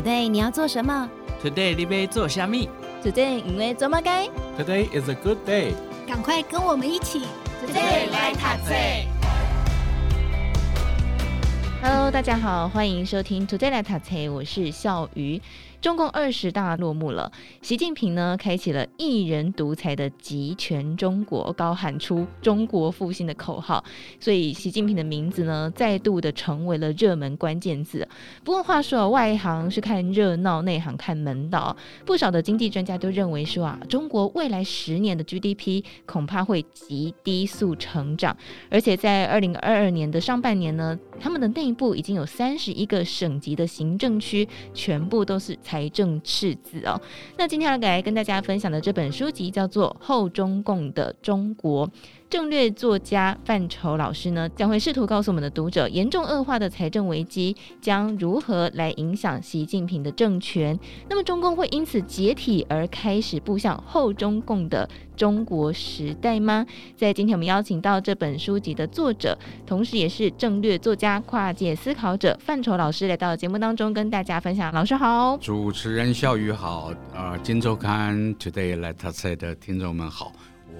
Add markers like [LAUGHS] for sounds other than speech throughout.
Today 你要做什么？Today 你要做虾米？Today 因为做么该？Today is a good day。赶快跟我们一起，Today 来读册。Hello，大家好，欢迎收听 Today 来读册，我是笑鱼。中共二十大落幕了，习近平呢开启了一人独裁的集权中国，高喊出“中国复兴”的口号，所以习近平的名字呢再度的成为了热门关键字。不过话说，外行是看热闹，内行看门道。不少的经济专家都认为说啊，中国未来十年的 GDP 恐怕会极低速成长，而且在二零二二年的上半年呢，他们的内部已经有三十一个省级的行政区全部都是。财政赤字哦，那今天要来跟大家分享的这本书籍叫做《后中共的中国》，政略作家范畴老师呢将会试图告诉我们的读者，严重恶化的财政危机将如何来影响习近平的政权？那么中共会因此解体而开始步向后中共的中国时代吗？在今天我们邀请到这本书籍的作者，同时也是政略作家、跨界思考者范畴老师来到节目当中跟大家分享。老师好，主持人笑鱼好，呃，金周刊 Today Let's Say 的听众们好。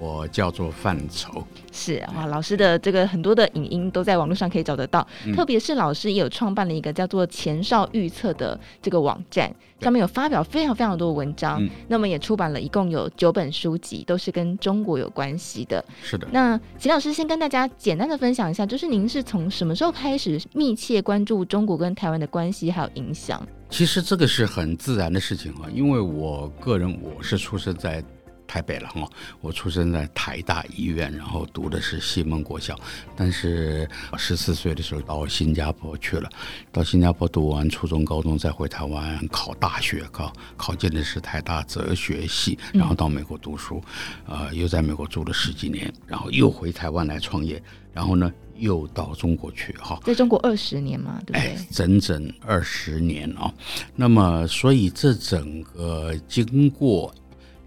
我叫做范畴，是哇，老师的这个很多的影音都在网络上可以找得到，嗯、特别是老师也有创办了一个叫做前哨预测的这个网站，上面有发表非常非常多的文章，嗯、那么也出版了一共有九本书籍，都是跟中国有关系的。是的，那秦老师先跟大家简单的分享一下，就是您是从什么时候开始密切关注中国跟台湾的关系还有影响？其实这个是很自然的事情啊，因为我个人我是出生在。台北了哈，我出生在台大医院，然后读的是西门国校，但是十四岁的时候到新加坡去了，到新加坡读完初中、高中，再回台湾考大学，考考进的是台大哲学系，然后到美国读书，呃，又在美国住了十几年，然后又回台湾来创业，然后呢又到中国去哈，在中国二十年嘛，对不对？哎，整整二十年啊，那么所以这整个经过。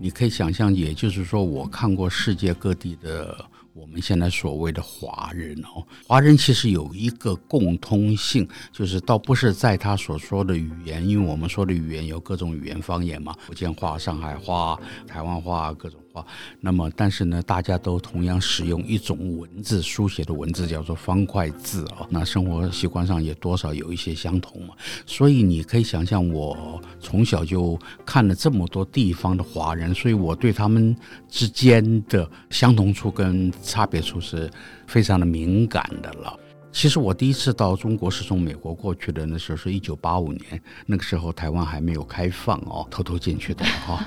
你可以想象，也就是说，我看过世界各地的我们现在所谓的华人哦，华人其实有一个共通性，就是倒不是在他所说的语言，因为我们说的语言有各种语言方言嘛，福建话、上海话、台湾话各种。啊，那么但是呢，大家都同样使用一种文字书写的文字，叫做方块字啊。那生活习惯上也多少有一些相同嘛。所以你可以想象，我从小就看了这么多地方的华人，所以我对他们之间的相同处跟差别处是非常的敏感的了。其实我第一次到中国是从美国过去的，那时候是一九八五年，那个时候台湾还没有开放哦，偷偷进去的哈。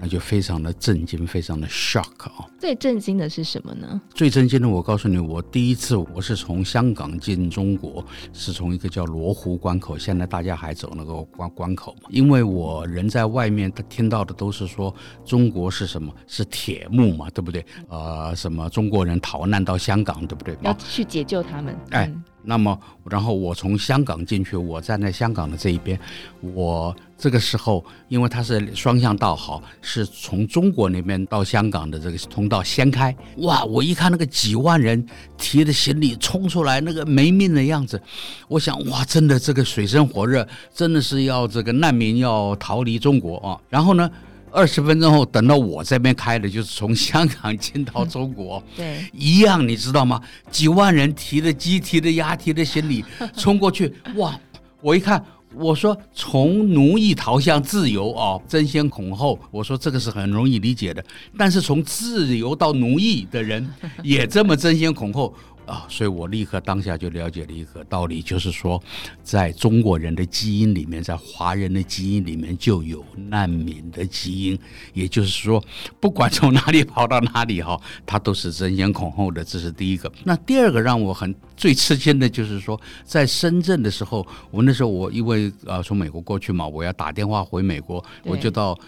那就非常的震惊，非常的 shock 啊！最震惊的是什么呢？最震惊的，我告诉你，我第一次我是从香港进中国，是从一个叫罗湖关口，现在大家还走那个关关口嘛？因为我人在外面，他听到的都是说中国是什么？是铁幕嘛，对不对？呃，什么中国人逃难到香港，对不对？要去解救他们。哎。嗯那么，然后我从香港进去，我站在香港的这一边，我这个时候，因为它是双向道，好，是从中国那边到香港的这个通道先开，哇！我一看那个几万人提着行李冲出来，那个没命的样子，我想，哇，真的这个水深火热，真的是要这个难民要逃离中国啊！然后呢，二十分钟后，等到我这边开的，就是从香港进到中国，嗯、对，一样，你知道吗？几万人提着鸡、提着鸭、提着行李冲过去，哇！我一看，我说从奴役逃向自由啊，争先恐后。我说这个是很容易理解的，但是从自由到奴役的人也这么争先恐后。啊，所以我立刻当下就了解了一个道理，就是说，在中国人的基因里面，在华人的基因里面就有难民的基因，也就是说，不管从哪里跑到哪里哈，他都是争先恐后的。这是第一个。那第二个让我很最吃惊的就是说，在深圳的时候，我那时候我因为呃从美国过去嘛，我要打电话回美国，我就到。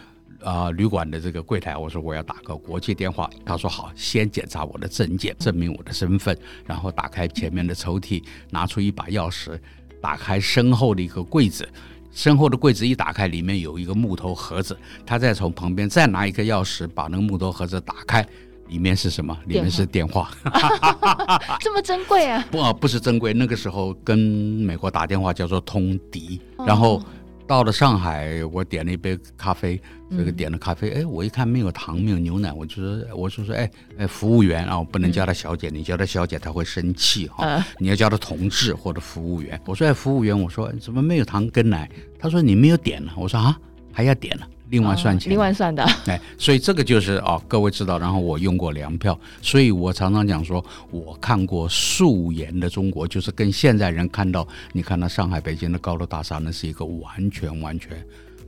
啊、呃，旅馆的这个柜台，我说我要打个国际电话，他说好，先检查我的证件，证明我的身份，然后打开前面的抽屉，拿出一把钥匙，打开身后的一个柜子，身后的柜子一打开，里面有一个木头盒子，他再从旁边再拿一个钥匙，把那个木头盒子打开，里面是什么？里面是电话，[LAUGHS] 这么珍贵啊？不，不是珍贵，那个时候跟美国打电话叫做通敌，然后。到了上海，我点了一杯咖啡，这个点了咖啡，哎，我一看没有糖，没有牛奶，我就说，我就说，哎，哎，服务员啊，我不能叫她小姐，你叫她小姐她会生气哈，你要叫她同志或者服务员。我说，哎，服务员，我说怎么没有糖跟奶？他说你没有点呢。我说啊，还要点呢。另外算钱，哦，另外算的。[LAUGHS] 哎，所以这个就是哦，各位知道。然后我用过粮票，所以我常常讲说，我看过素颜的中国，就是跟现在人看到，你看到上海、北京的高楼大厦，那是一个完全完全。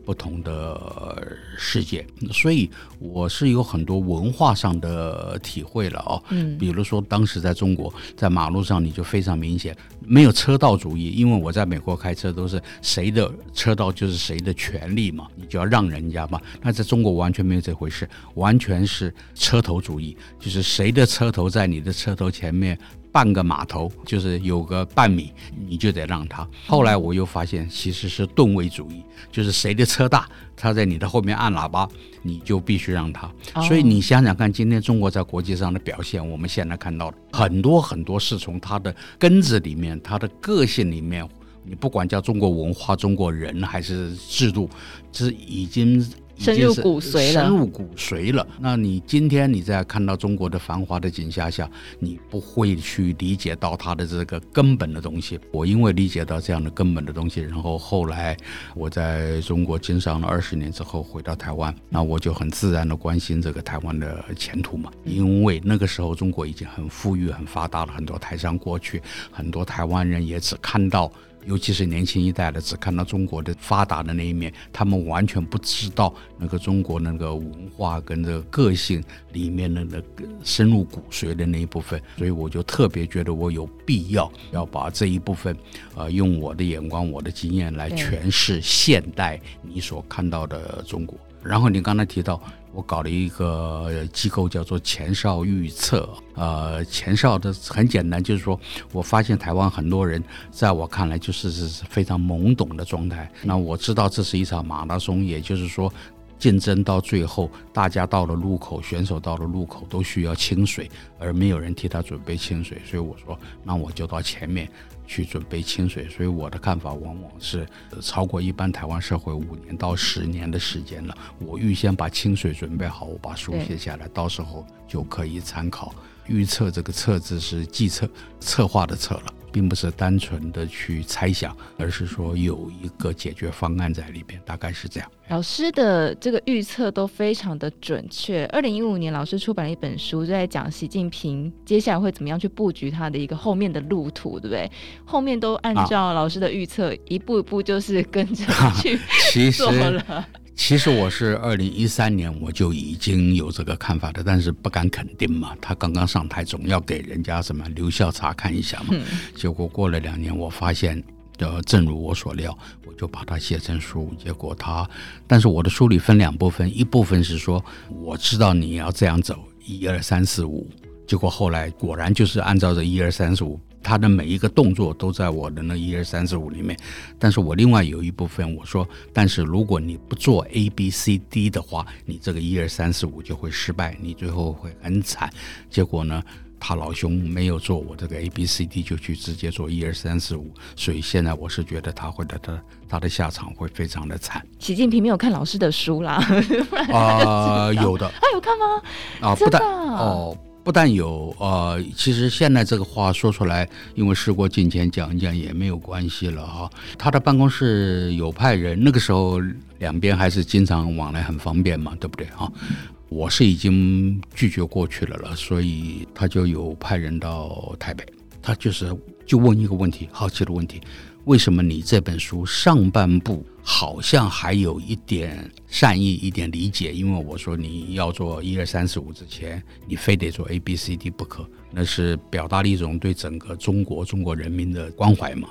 不同的世界，所以我是有很多文化上的体会了哦。嗯，比如说当时在中国，在马路上你就非常明显没有车道主义，因为我在美国开车都是谁的车道就是谁的权利嘛，你就要让人家嘛。那在中国完全没有这回事，完全是车头主义，就是谁的车头在你的车头前面。半个码头就是有个半米，你就得让他。后来我又发现，其实是吨位主义，就是谁的车大，他在你的后面按喇叭，你就必须让他。所以你想想看，今天中国在国际上的表现，我们现在看到的很多很多是从他的根子里面，他的个性里面，你不管叫中国文化、中国人还是制度，这已经。深入骨髓了，深入骨髓了。那你今天你在看到中国的繁华的景象下，你不会去理解到它的这个根本的东西。我因为理解到这样的根本的东西，然后后来我在中国经商了二十年之后回到台湾，那我就很自然的关心这个台湾的前途嘛。因为那个时候中国已经很富裕、很发达了，很多台商过去，很多台湾人也只看到。尤其是年轻一代的，只看到中国的发达的那一面，他们完全不知道那个中国那个文化跟这个个性里面的那个深入骨髓的那一部分。所以我就特别觉得我有必要要把这一部分，呃，用我的眼光、我的经验来诠释现代你所看到的中国。然后你刚才提到。我搞了一个机构，叫做前哨预测。呃，前哨的很简单，就是说我发现台湾很多人，在我看来就是是非常懵懂的状态。那我知道这是一场马拉松，也就是说，竞争到最后，大家到了路口，选手到了路口都需要清水，而没有人替他准备清水。所以我说，那我就到前面。去准备清水，所以我的看法往往是超过一般台湾社会五年到十年的时间了。我预先把清水准备好，我把书写下来，到时候就可以参考。预测这个“测”字是计策、策划的“策”了。并不是单纯的去猜想，而是说有一个解决方案在里边，大概是这样。老师的这个预测都非常的准确。二零一五年，老师出版了一本书，就在讲习近平接下来会怎么样去布局他的一个后面的路途，对不对？后面都按照老师的预测，啊、一步一步就是跟着去做了。啊其实我是二零一三年我就已经有这个看法的，但是不敢肯定嘛。他刚刚上台，总要给人家什么留校察看一下嘛。结果过了两年，我发现，呃，正如我所料，我就把它写成书。结果他，但是我的书里分两部分，一部分是说我知道你要这样走，一二三四五。结果后来果然就是按照这一二三四五。他的每一个动作都在我的那一二三四五里面，但是我另外有一部分我说，但是如果你不做 A B C D 的话，你这个一二三四五就会失败，你最后会很惨。结果呢，他老兄没有做我这个 A B C D，就去直接做一二三四五，所以现在我是觉得他会的，他他的下场会非常的惨。习近平没有看老师的书啦，[LAUGHS] 啊、呃，有的，他有看吗？啊，不但哦。不但有，呃，其实现在这个话说出来，因为事过境迁，讲一讲也没有关系了哈。他的办公室有派人，那个时候两边还是经常往来，很方便嘛，对不对哈？我是已经拒绝过去了了，所以他就有派人到台北，他就是就问一个问题，好奇的问题。为什么你这本书上半部好像还有一点善意、一点理解？因为我说你要做一二三四五之前，你非得做 A B C D 不可，那是表达了一种对整个中国中国人民的关怀嘛。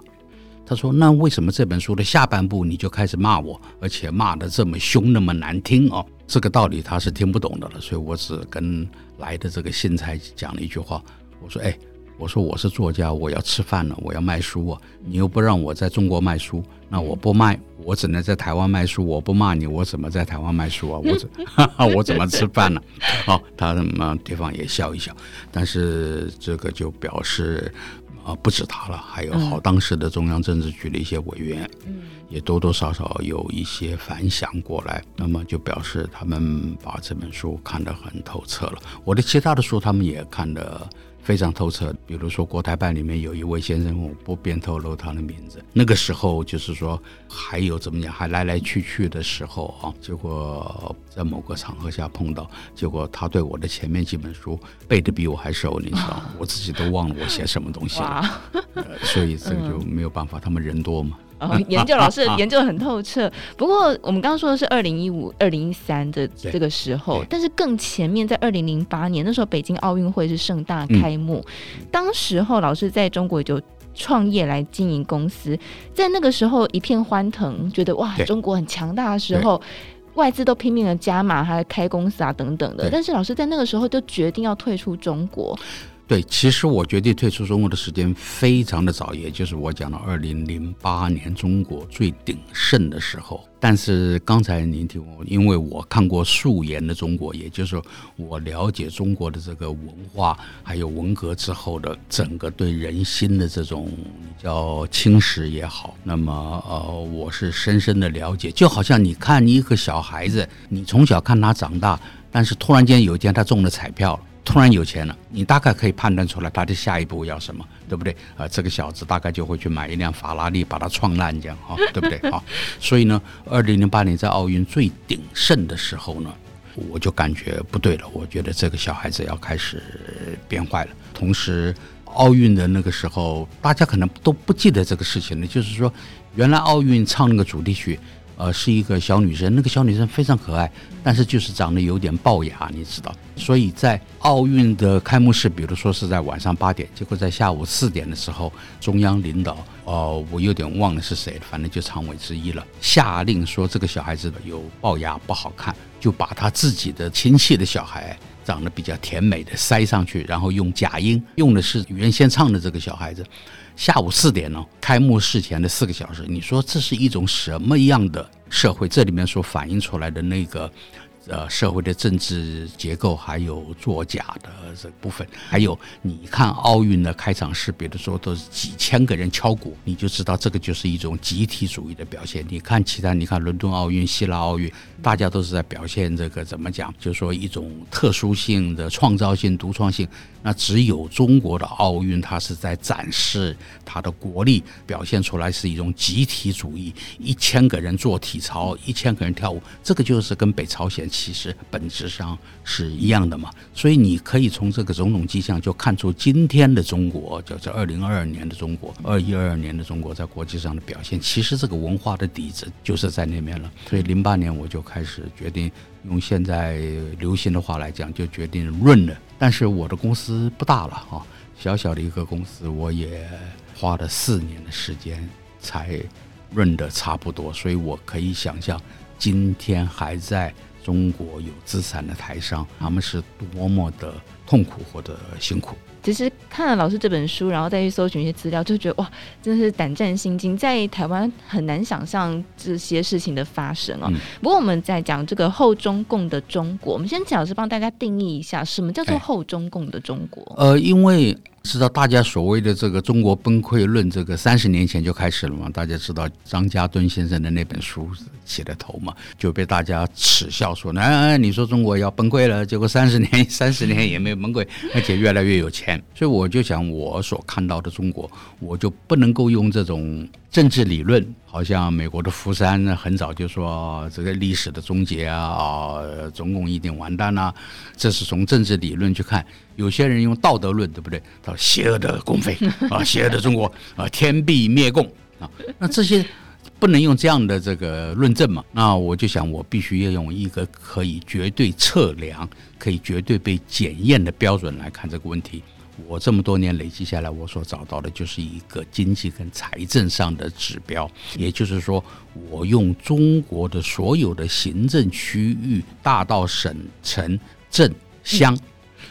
他说：“那为什么这本书的下半部你就开始骂我，而且骂得这么凶、那么难听哦？这个道理他是听不懂的了，所以我只跟来的这个信差讲了一句话，我说：哎。”我说我是作家，我要吃饭了，我要卖书啊！你又不让我在中国卖书，那我不卖，我只能在台湾卖书。我不骂你，我怎么在台湾卖书啊？我怎 [LAUGHS] 我怎么吃饭呢？好，他什么地方也笑一笑，但是这个就表示，啊、啊，不止他了，还有好当时的中央政治局的一些委员，也多多少少有一些反响过来，那么就表示他们把这本书看得很透彻了。我的其他的书，他们也看得。非常透彻，比如说国台办里面有一位先生，我不便透露他的名字。那个时候就是说，还有怎么讲，还来来去去的时候啊，结果在某个场合下碰到，结果他对我的前面几本书背得比我还熟，你知道，我自己都忘了我写什么东西了，[LAUGHS] 呃，所以这个就没有办法，他们人多嘛。哦，[LAUGHS] 研究老师 [LAUGHS] 研究得很透彻。不过我们刚刚说的是二零一五、二零一三的这个时候，但是更前面在二零零八年那时候，北京奥运会是盛大开幕，嗯、当时候老师在中国也就创业来经营公司，在那个时候一片欢腾，觉得哇，中国很强大的时候，外资都拼命的加码，还开公司啊等等的。但是老师在那个时候就决定要退出中国。对，其实我决定退出中国的时间非常的早，也就是我讲的二零零八年中国最鼎盛的时候。但是刚才您听我，因为我看过素颜的中国，也就是我了解中国的这个文化，还有文革之后的整个对人心的这种叫侵蚀也好，那么呃，我是深深的了解。就好像你看一个小孩子，你从小看他长大，但是突然间有一天他中了彩票。突然有钱了，你大概可以判断出来他的下一步要什么，对不对？啊，这个小子大概就会去买一辆法拉利，把它撞烂，这样哈，[LAUGHS] 对不对？哈，所以呢，二零零八年在奥运最鼎盛的时候呢，我就感觉不对了，我觉得这个小孩子要开始变坏了。同时，奥运的那个时候，大家可能都不记得这个事情了，就是说，原来奥运唱那个主题曲。呃，是一个小女生，那个小女生非常可爱，但是就是长得有点龅牙，你知道。所以在奥运的开幕式，比如说是在晚上八点，结果在下午四点的时候，中央领导，哦、呃，我有点忘了是谁，反正就常委之一了，下令说这个小孩子有龅牙不好看，就把他自己的亲戚的小孩长得比较甜美的塞上去，然后用假音，用的是原先唱的这个小孩子。下午四点呢，开幕式前的四个小时，你说这是一种什么样的社会？这里面所反映出来的那个。呃，社会的政治结构，还有作假的这部分，还有你看奥运的开场式，比如说都是几千个人敲鼓，你就知道这个就是一种集体主义的表现。你看其他，你看伦敦奥运、希腊奥运，大家都是在表现这个怎么讲？就是说一种特殊性的创造性、独创性。那只有中国的奥运，它是在展示它的国力，表现出来是一种集体主义，一千个人做体操，一千个人跳舞，这个就是跟北朝鲜。其实本质上是一样的嘛，所以你可以从这个种种迹象就看出今天的中国，就是二零二二年的中国，二一二二年的中国在国际上的表现，其实这个文化的底子就是在那边了。所以零八年我就开始决定，用现在流行的话来讲，就决定润了。但是我的公司不大了哈，小小的一个公司，我也花了四年的时间才润的差不多，所以我可以想象今天还在。中国有资产的台商，他们是多么的痛苦或者辛苦。其实看了老师这本书，然后再去搜寻一些资料，就觉得哇，真的是胆战心惊。在台湾很难想象这些事情的发生哦。嗯、不过我们在讲这个后中共的中国，我们先请老师帮大家定义一下，什么叫做后中共的中国？呃，因为。知道大家所谓的这个中国崩溃论，这个三十年前就开始了嘛？大家知道张家敦先生的那本书起的头嘛，就被大家耻笑说：“哎，你说中国要崩溃了，结果三十年三十年也没有崩溃，而且越来越有钱。”所以我就想，我所看到的中国，我就不能够用这种。政治理论好像美国的福山很早就说这个历史的终结啊啊，中共一定完蛋呐，这是从政治理论去看。有些人用道德论，对不对？他说邪恶的共匪啊，[LAUGHS] 邪恶的中国啊，天必灭共啊。那这些不能用这样的这个论证嘛？那我就想，我必须要用一个可以绝对测量、可以绝对被检验的标准来看这个问题。我这么多年累积下来，我所找到的就是一个经济跟财政上的指标，也就是说，我用中国的所有的行政区域，大到省、城、镇、乡，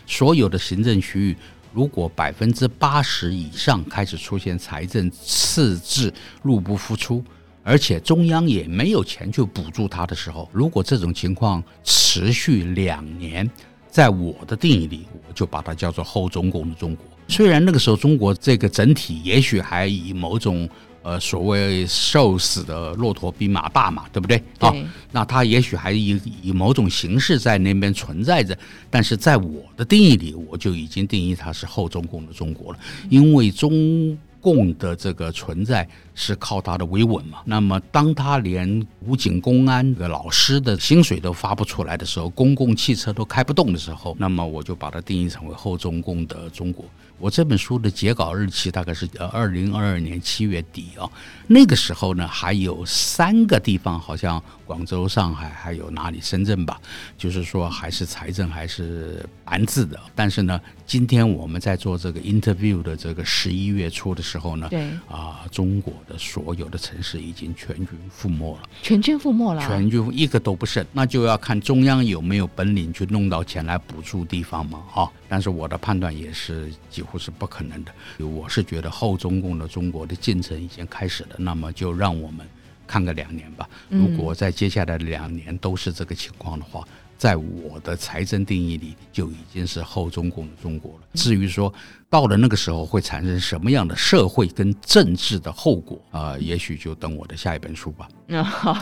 所有的行政区域，如果百分之八十以上开始出现财政赤字、入不敷出，而且中央也没有钱去补助它的时候，如果这种情况持续两年。在我的定义里，我就把它叫做后中共的中国。虽然那个时候中国这个整体也许还以某种呃所谓瘦死的骆驼比马大嘛，对不对？对。哦，那它也许还以以某种形式在那边存在着，但是在我的定义里，我就已经定义它是后中共的中国了，因为中共的这个存在。是靠他的维稳嘛？那么，当他连武警、公安的老师的薪水都发不出来的时候，公共汽车都开不动的时候，那么我就把它定义成为后中共的中国。我这本书的截稿日期大概是呃二零二二年七月底啊。那个时候呢，还有三个地方，好像广州、上海，还有哪里？深圳吧，就是说还是财政还是白字的。但是呢，今天我们在做这个 interview 的这个十一月初的时候呢，对啊，中国的。所有的城市已经全军覆没了，全军覆没了，全军一个都不剩，那就要看中央有没有本领去弄到钱来补助地方嘛，啊！但是我的判断也是几乎是不可能的，我是觉得后中共的中国的进程已经开始了，那么就让我们看个两年吧。如果在接下来的两年都是这个情况的话，在我的财政定义里就已经是后中共的中国了。至于说，到了那个时候会产生什么样的社会跟政治的后果啊、呃？也许就等我的下一本书吧。嗯，好，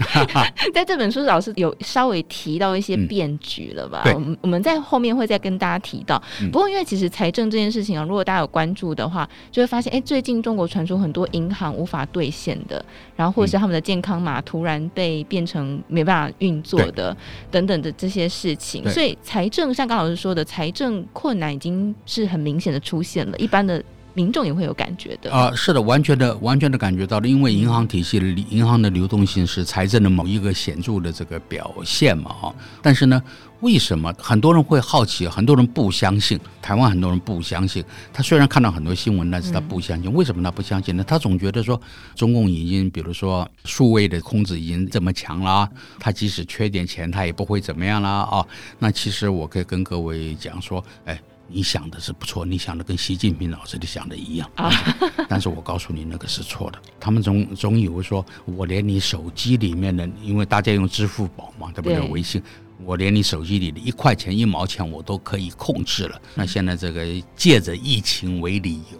在这本书老师有稍微提到一些变局了吧？我们、嗯、我们在后面会再跟大家提到。不过因为其实财政这件事情啊，如果大家有关注的话，就会发现，哎，最近中国传出很多银行无法兑现的，然后或者是他们的健康码突然被变成没办法运作的等等的这些事情。所以财政像刚老师说的，财政困难已经是很明显的出现。一般的民众也会有感觉的啊，是的，完全的，完全的感觉到了，因为银行体系的银行的流动性是财政的某一个显著的这个表现嘛，哈。但是呢，为什么很多人会好奇，很多人不相信？台湾很多人不相信。他虽然看到很多新闻，但是他不相信。为什么他不相信呢？他总觉得说，中共已经，比如说数位的控制已经这么强了，他即使缺点钱，他也不会怎么样了啊。那其实我可以跟各位讲说，哎。你想的是不错，你想的跟习近平老师的想的一样，啊，[LAUGHS] 但是我告诉你那个是错的。他们总总以为说，我连你手机里面的，因为大家用支付宝嘛，对不对？微信，我连你手机里的一块钱一毛钱我都可以控制了。那现在这个借着疫情为理由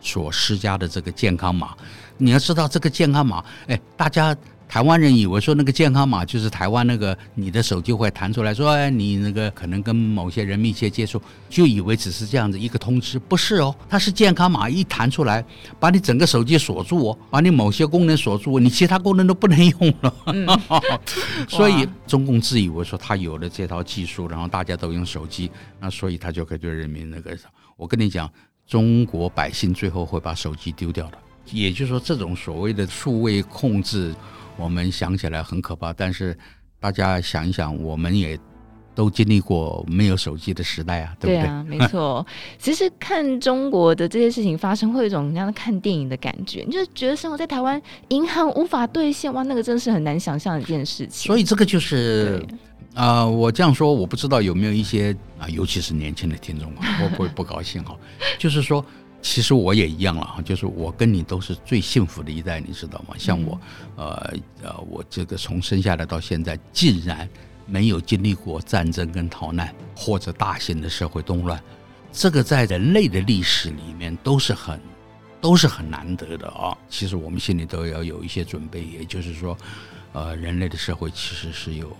所施加的这个健康码，你要知道这个健康码，哎，大家。台湾人以为说那个健康码就是台湾那个你的手机会弹出来说，哎，你那个可能跟某些人密切接触，就以为只是这样子一个通知，不是哦，它是健康码一弹出来，把你整个手机锁住哦，把你某些功能锁住，你其他功能都不能用了。嗯、[LAUGHS] 所以中共自以为说他有了这套技术，然后大家都用手机，那所以他就可以对人民那个，我跟你讲，中国百姓最后会把手机丢掉的，也就是说，这种所谓的数位控制。我们想起来很可怕，但是大家想一想，我们也都经历过没有手机的时代啊，对不对？对啊，没错。[LAUGHS] 其实看中国的这些事情发生，会有一种像看电影的感觉，你就觉得生活在台湾，银行无法兑现，哇，那个真是很难想象的一件事情。所以这个就是啊、呃，我这样说，我不知道有没有一些啊，尤其是年轻的听众啊，会不会不高兴哈？就是说。其实我也一样了哈，就是我跟你都是最幸福的一代，你知道吗？像我，呃呃，我这个从生下来到现在，竟然没有经历过战争跟逃难或者大型的社会动乱，这个在人类的历史里面都是很都是很难得的啊。其实我们心里都要有一些准备，也就是说，呃，人类的社会其实是有，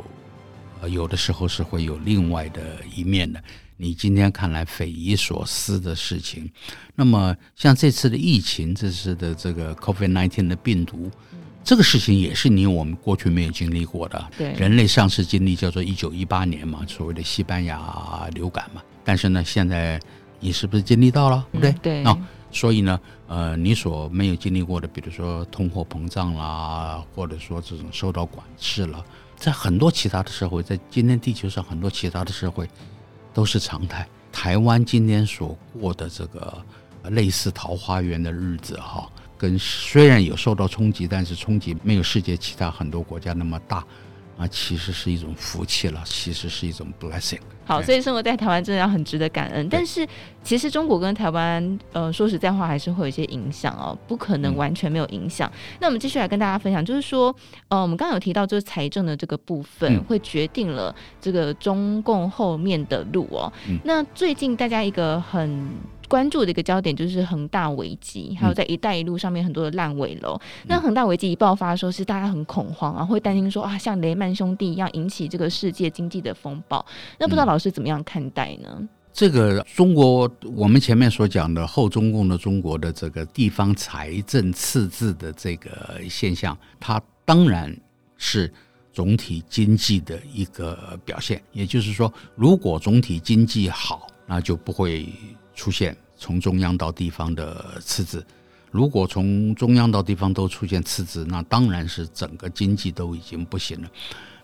呃，有的时候是会有另外的一面的。你今天看来匪夷所思的事情，那么像这次的疫情，这次的这个 COVID-19 的病毒，这个事情也是你我们过去没有经历过的。对，人类上次经历叫做一九一八年嘛，所谓的西班牙流感嘛。但是呢，现在你是不是经历到了？对不对？啊，所以呢，呃，你所没有经历过的，比如说通货膨胀啦，或者说这种受到管制了，在很多其他的社会，在今天地球上很多其他的社会。都是常态。台湾今天所过的这个类似桃花源的日子，哈，跟虽然有受到冲击，但是冲击没有世界其他很多国家那么大啊，其实是一种福气了，其实是一种 blessing。好，所以生活在台湾真的要很值得感恩。但是其实中国跟台湾，呃，说实在话，还是会有一些影响哦，不可能完全没有影响。嗯、那我们继续来跟大家分享，就是说，呃，我们刚刚有提到，就是财政的这个部分，嗯、会决定了这个中共后面的路哦。嗯、那最近大家一个很。关注的一个焦点就是恒大危机，还有在“一带一路”上面很多的烂尾楼。嗯、那恒大危机一爆发的时候，是大家很恐慌啊，会担心说啊，像雷曼兄弟一样引起这个世界经济的风暴。那不知道老师是怎么样看待呢？这个中国，我们前面所讲的后中共的中国的这个地方财政赤字的这个现象，它当然是总体经济的一个表现。也就是说，如果总体经济好，那就不会。出现从中央到地方的赤字，如果从中央到地方都出现赤字，那当然是整个经济都已经不行了。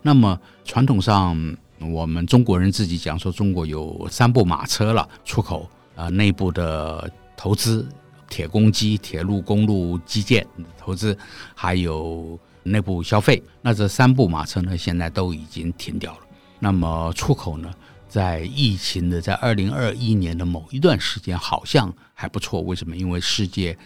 那么传统上，我们中国人自己讲说，中国有三部马车了：出口啊，内部的投资，铁公鸡、铁路、公路基建投资，还有内部消费。那这三部马车呢，现在都已经停掉了。那么出口呢？在疫情的在二零二一年的某一段时间，好像还不错。为什么？因为世界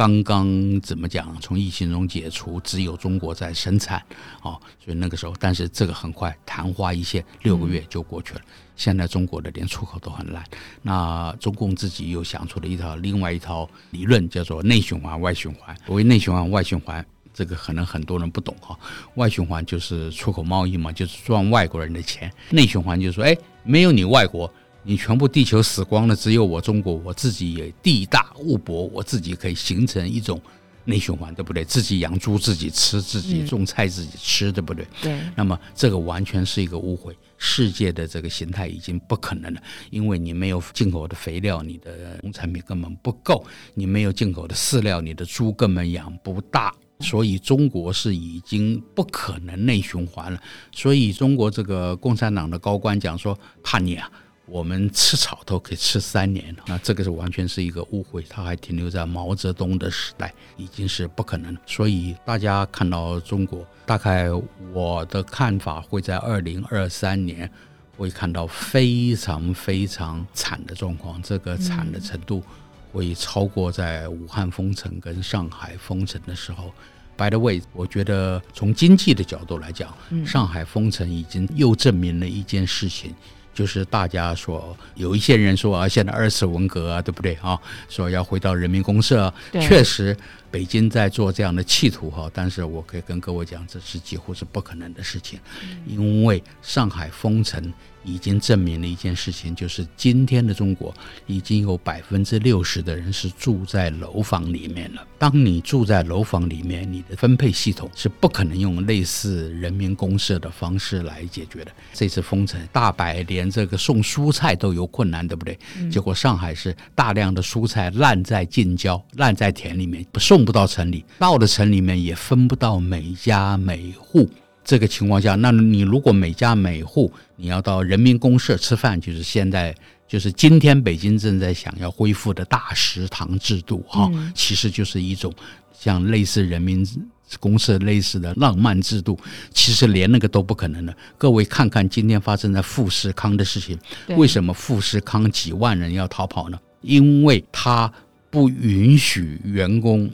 刚刚怎么讲，从疫情中解除，只有中国在生产，哦，所以那个时候，但是这个很快昙花一现，六个月就过去了。现在中国的连出口都很烂，那中共自己又想出了一套另外一套理论，叫做内循环、外循环。所谓内循环、外循环。这个可能很多人不懂哈，外循环就是出口贸易嘛，就是赚外国人的钱；内循环就是说，哎，没有你外国，你全部地球死光了，只有我中国，我自己也地大物博，我自己可以形成一种内循环，对不对？自己养猪自己吃，自己种菜自己吃，对不对？对。那么这个完全是一个误会，世界的这个形态已经不可能了，因为你没有进口的肥料，你的农产品根本不够；你没有进口的饲料，你的猪根本养不大。所以中国是已经不可能内循环了。所以中国这个共产党的高官讲说：“叛逆啊，我们吃草都可以吃三年。”那这个是完全是一个误会，它还停留在毛泽东的时代，已经是不可能。所以大家看到中国，大概我的看法会在二零二三年会看到非常非常惨的状况，这个惨的程度。会超过在武汉封城跟上海封城的时候。By the way，我觉得从经济的角度来讲，上海封城已经又证明了一件事情，就是大家说有一些人说啊，现在二次文革啊，对不对啊？说要回到人民公社，确实北京在做这样的企图哈。但是我可以跟各位讲，这是几乎是不可能的事情，因为上海封城。已经证明了一件事情，就是今天的中国已经有百分之六十的人是住在楼房里面了。当你住在楼房里面，你的分配系统是不可能用类似人民公社的方式来解决的。这次封城，大白连这个送蔬菜都有困难，对不对？结果上海是大量的蔬菜烂在近郊，烂在田里面不，送不到城里，到了城里面也分不到每家每户。这个情况下，那你如果每家每户你要到人民公社吃饭，就是现在就是今天北京正在想要恢复的大食堂制度哈，其实就是一种像类似人民公社类似的浪漫制度，其实连那个都不可能的。各位看看今天发生在富士康的事情，为什么富士康几万人要逃跑呢？因为他不允许员工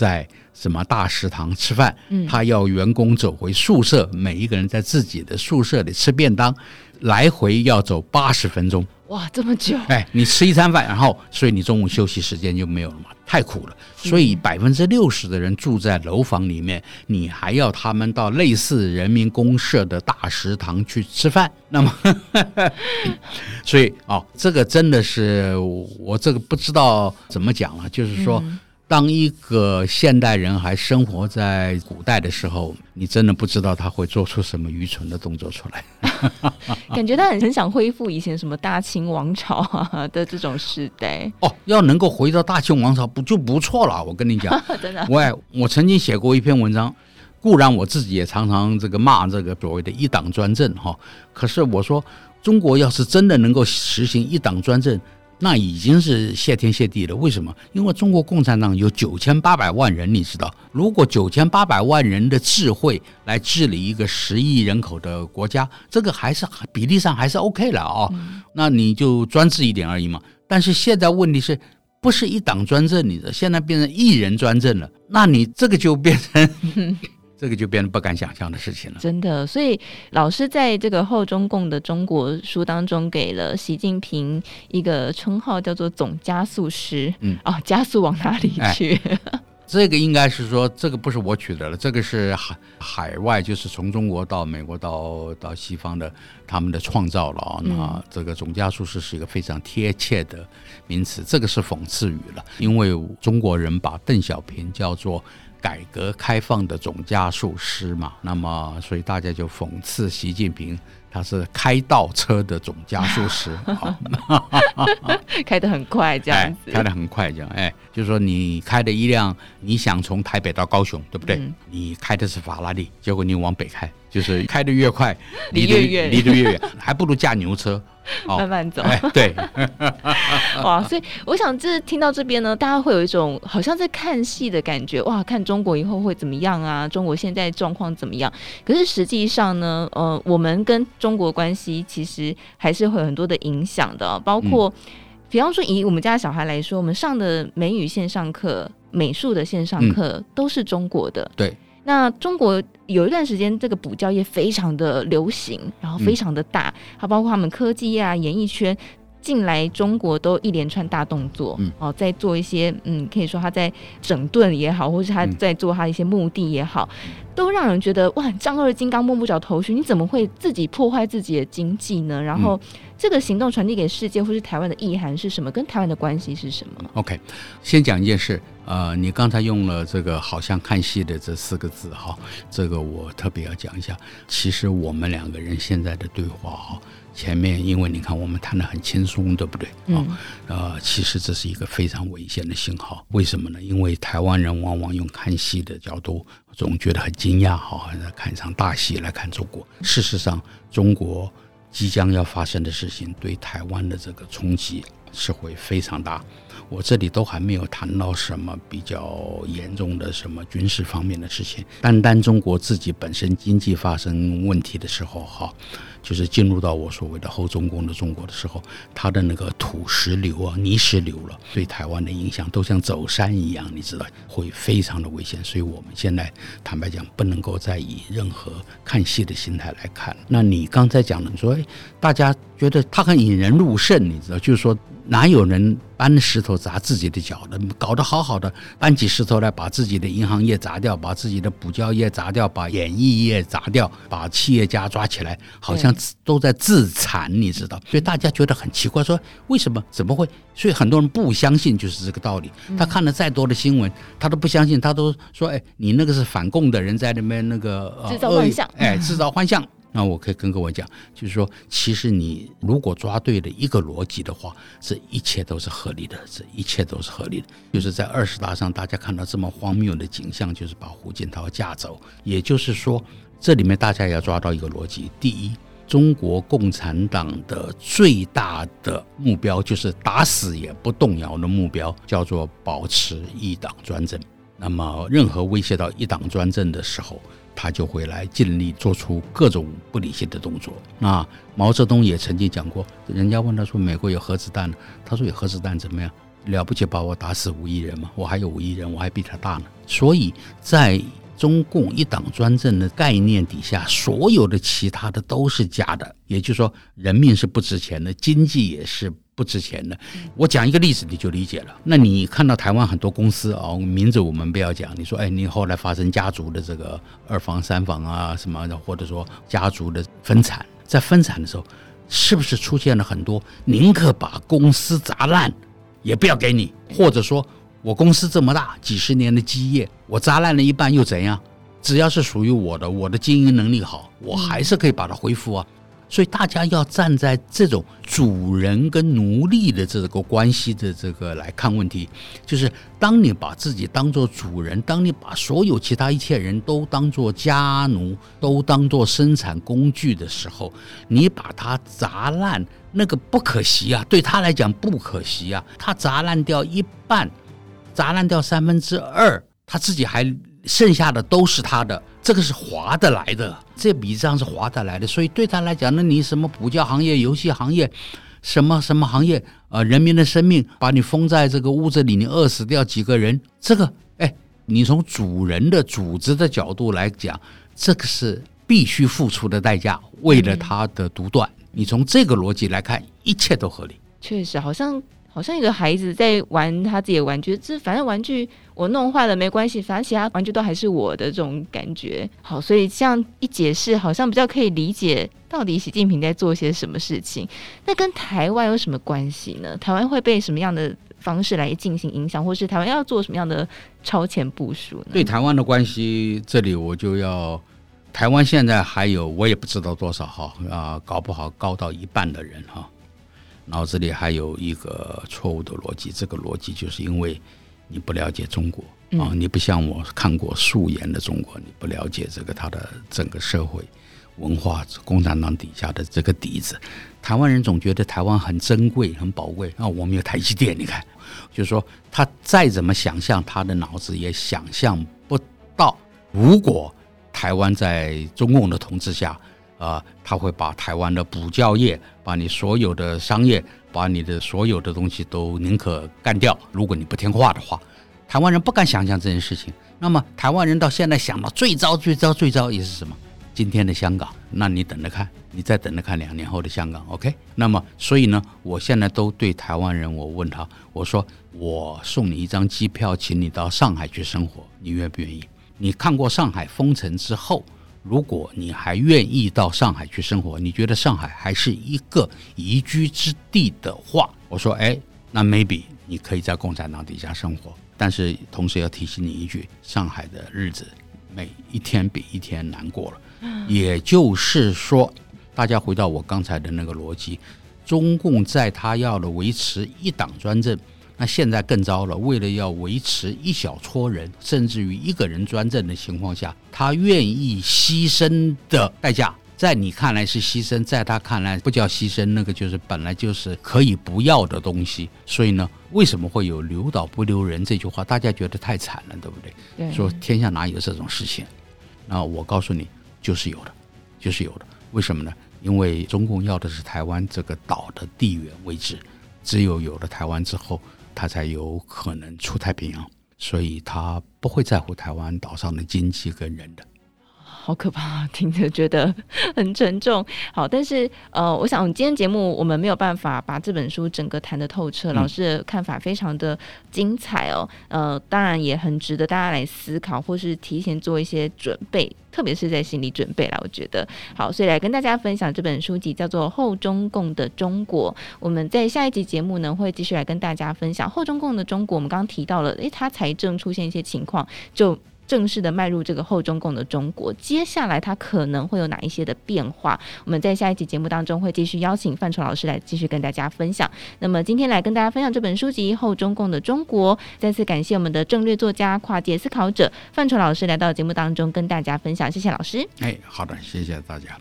在。什么大食堂吃饭？他要员工走回宿舍，每一个人在自己的宿舍里吃便当，来回要走八十分钟。哇，这么久！哎，你吃一餐饭，然后所以你中午休息时间就没有了嘛，太苦了。所以百分之六十的人住在楼房里面，你还要他们到类似人民公社的大食堂去吃饭？那么 [LAUGHS] [LAUGHS] 所以哦，这个真的是我这个不知道怎么讲了，就是说。当一个现代人还生活在古代的时候，你真的不知道他会做出什么愚蠢的动作出来。感觉他很很想恢复以前什么大清王朝的这种时代。哦，要能够回到大清王朝不就不错了？我跟你讲，[LAUGHS] 真的。喂，我曾经写过一篇文章，固然我自己也常常这个骂这个所谓的一党专政哈，可是我说中国要是真的能够实行一党专政。那已经是谢天谢地了。为什么？因为中国共产党有九千八百万人，你知道，如果九千八百万人的智慧来治理一个十亿人口的国家，这个还是比例上还是 OK 了啊、哦。那你就专制一点而已嘛。但是现在问题是不是一党专政？你的现在变成一人专政了，那你这个就变成。这个就变得不敢想象的事情了。真的，所以老师在这个后中共的中国书当中，给了习近平一个称号，叫做“总加速师”。嗯，哦，加速往哪里去？哎、[LAUGHS] 这个应该是说，这个不是我取的了，这个是海海外，就是从中国到美国到到西方的他们的创造了啊。那这个“总加速师”是一个非常贴切的名词，这个是讽刺语了，因为中国人把邓小平叫做。改革开放的总加速师嘛，那么所以大家就讽刺习近平，他是开倒车的总加 [LAUGHS] 速师，[LAUGHS] 开得很快这样子，哎、开得很快这样，哎，就是说你开的一辆，你想从台北到高雄，对不对？嗯、你开的是法拉利，结果你往北开，就是开得越快，[LAUGHS] 离得越远，离得越远，还不如驾牛车。慢慢走，哎、对，哇！所以我想，这听到这边呢，大家会有一种好像在看戏的感觉，哇！看中国以后会怎么样啊？中国现在状况怎么样？可是实际上呢，呃，我们跟中国关系其实还是会有很多的影响的，包括，嗯、比方说以我们家小孩来说，我们上的美语线上课、美术的线上课、嗯、都是中国的，对。那中国有一段时间，这个补教业非常的流行，然后非常的大，它包括他们科技业啊、演艺圈进来中国都一连串大动作，嗯，哦，在做一些，嗯，可以说他在整顿也好，或是他在做他一些目的也好，都让人觉得哇，丈二金刚摸不着头绪，你怎么会自己破坏自己的经济呢？然后这个行动传递给世界，或是台湾的意涵是什么？跟台湾的关系是什么？OK，先讲一件事。呃，你刚才用了这个“好像看戏”的这四个字哈，这个我特别要讲一下。其实我们两个人现在的对话哈，前面因为你看我们谈的很轻松，对不对？嗯。呃，其实这是一个非常危险的信号。为什么呢？因为台湾人往往用看戏的角度，总觉得很惊讶，好像在看一场大戏来看中国。事实上，中国即将要发生的事情，对台湾的这个冲击是会非常大。我这里都还没有谈到什么比较严重的什么军事方面的事情，单单中国自己本身经济发生问题的时候，哈，就是进入到我所谓的后中共的中国的时候，它的那个土石流啊、泥石流了，对台湾的影响都像走山一样，你知道，会非常的危险。所以我们现在坦白讲，不能够再以任何看戏的心态来看。那你刚才讲的，说，哎，大家觉得他很引人入胜，你知道，就是说。哪有人搬石头砸自己的脚的？搞得好好的，搬起石头来把自己的银行业砸掉，把自己的补教业砸掉，把演艺业砸掉，把企业家抓起来，好像都在自残，你知道？所以大家觉得很奇怪，说为什么？怎么会？所以很多人不相信，就是这个道理。他看了再多的新闻，他都不相信，他都说：“哎，你那个是反共的人在那边那个制造幻象，哎，制造幻象。”那我可以跟各位讲，就是说，其实你如果抓对了一个逻辑的话，这一切都是合理的，这一切都是合理的。就是在二十大上，大家看到这么荒谬的景象，就是把胡锦涛架走。也就是说，这里面大家要抓到一个逻辑：第一，中国共产党的最大的目标就是打死也不动摇的目标，叫做保持一党专政。那么，任何威胁到一党专政的时候，他就会来尽力做出各种不理性的动作。那毛泽东也曾经讲过，人家问他说：“美国有核子弹，他说有核子弹怎么样？了不起，把我打死五亿人吗？我还有五亿人，我还比他大呢。”所以在中共一党专政的概念底下，所有的其他的都是假的。也就是说，人命是不值钱的，经济也是。不值钱的，我讲一个例子你就理解了。那你看到台湾很多公司啊，名字我们不要讲。你说，哎，你后来发生家族的这个二房、三房啊什么的，或者说家族的分产，在分产的时候，是不是出现了很多宁可把公司砸烂，也不要给你？或者说我公司这么大，几十年的基业，我砸烂了一半又怎样？只要是属于我的，我的经营能力好，我还是可以把它恢复啊。所以大家要站在这种主人跟奴隶的这个关系的这个来看问题，就是当你把自己当做主人，当你把所有其他一切人都当做家奴，都当做生产工具的时候，你把它砸烂，那个不可惜啊，对他来讲不可惜啊，他砸烂掉一半，砸烂掉三分之二，他自己还剩下的都是他的。这个是划得来的，这笔账是划得来的，所以对他来讲，那你什么补教行业、游戏行业，什么什么行业，呃，人民的生命把你封在这个屋子里，你饿死掉几个人，这个，哎，你从主人的组织的角度来讲，这个是必须付出的代价，为了他的独断。你从这个逻辑来看，一切都合理。确实，好像。好像一个孩子在玩他自己的玩具，这反正玩具我弄坏了没关系，反正其他玩具都还是我的这种感觉。好，所以这样一解释，好像比较可以理解到底习近平在做些什么事情。那跟台湾有什么关系呢？台湾会被什么样的方式来进行影响，或是台湾要做什么样的超前部署呢？对台湾的关系，这里我就要，台湾现在还有我也不知道多少哈啊，搞不好高到一半的人哈。脑子里还有一个错误的逻辑，这个逻辑就是因为你不了解中国啊，你不像我看过素颜的中国，你不了解这个它的整个社会文化，共产党底下的这个底子。台湾人总觉得台湾很珍贵、很宝贵啊，我们有台积电，你看，就是说他再怎么想象，他的脑子也想象不到，如果台湾在中共的统治下。啊，他会把台湾的补教业，把你所有的商业，把你的所有的东西都宁可干掉。如果你不听话的话，台湾人不敢想象这件事情。那么，台湾人到现在想到最糟、最糟、最糟也是什么？今天的香港。那你等着看，你再等着看两年后的香港。OK？那么，所以呢，我现在都对台湾人，我问他，我说我送你一张机票，请你到上海去生活，你愿不愿意？你看过上海封城之后？如果你还愿意到上海去生活，你觉得上海还是一个宜居之地的话，我说，哎，那 maybe 你可以在共产党底下生活，但是同时要提醒你一句，上海的日子每一天比一天难过了。也就是说，大家回到我刚才的那个逻辑，中共在他要的维持一党专政。那现在更糟了，为了要维持一小撮人，甚至于一个人专政的情况下，他愿意牺牲的代价，在你看来是牺牲，在他看来不叫牺牲，那个就是本来就是可以不要的东西。所以呢，为什么会有“留岛不留人”这句话？大家觉得太惨了，对不对？对。说天下哪有这种事情？那我告诉你，就是有的，就是有的。为什么呢？因为中共要的是台湾这个岛的地缘位置，只有有了台湾之后。他才有可能出太平洋，所以他不会在乎台湾岛上的经济跟人的。好可怕，听着觉得很沉重。好，但是呃，我想今天节目我们没有办法把这本书整个谈得透彻，老师的看法非常的精彩哦。呃，当然也很值得大家来思考，或是提前做一些准备，特别是在心理准备啦。我觉得好，所以来跟大家分享这本书籍叫做《后中共的中国》。我们在下一集节目呢，会继续来跟大家分享后中共的中国。我们刚刚提到了，诶，它财政出现一些情况，就。正式的迈入这个后中共的中国，接下来它可能会有哪一些的变化？我们在下一期节目当中会继续邀请范畴老师来继续跟大家分享。那么今天来跟大家分享这本书籍《后中共的中国》，再次感谢我们的政略作家、跨界思考者范畴老师来到节目当中跟大家分享，谢谢老师。哎，好的，谢谢大家。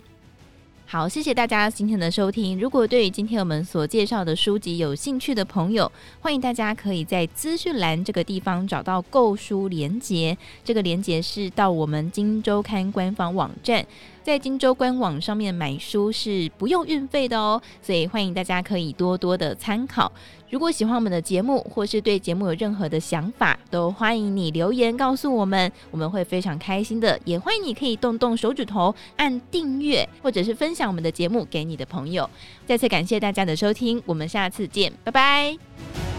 好，谢谢大家今天的收听。如果对于今天我们所介绍的书籍有兴趣的朋友，欢迎大家可以在资讯栏这个地方找到购书连接。这个连接是到我们金周刊官方网站。在金周官网上面买书是不用运费的哦，所以欢迎大家可以多多的参考。如果喜欢我们的节目，或是对节目有任何的想法，都欢迎你留言告诉我们，我们会非常开心的。也欢迎你可以动动手指头按订阅，或者是分享我们的节目给你的朋友。再次感谢大家的收听，我们下次见，拜拜。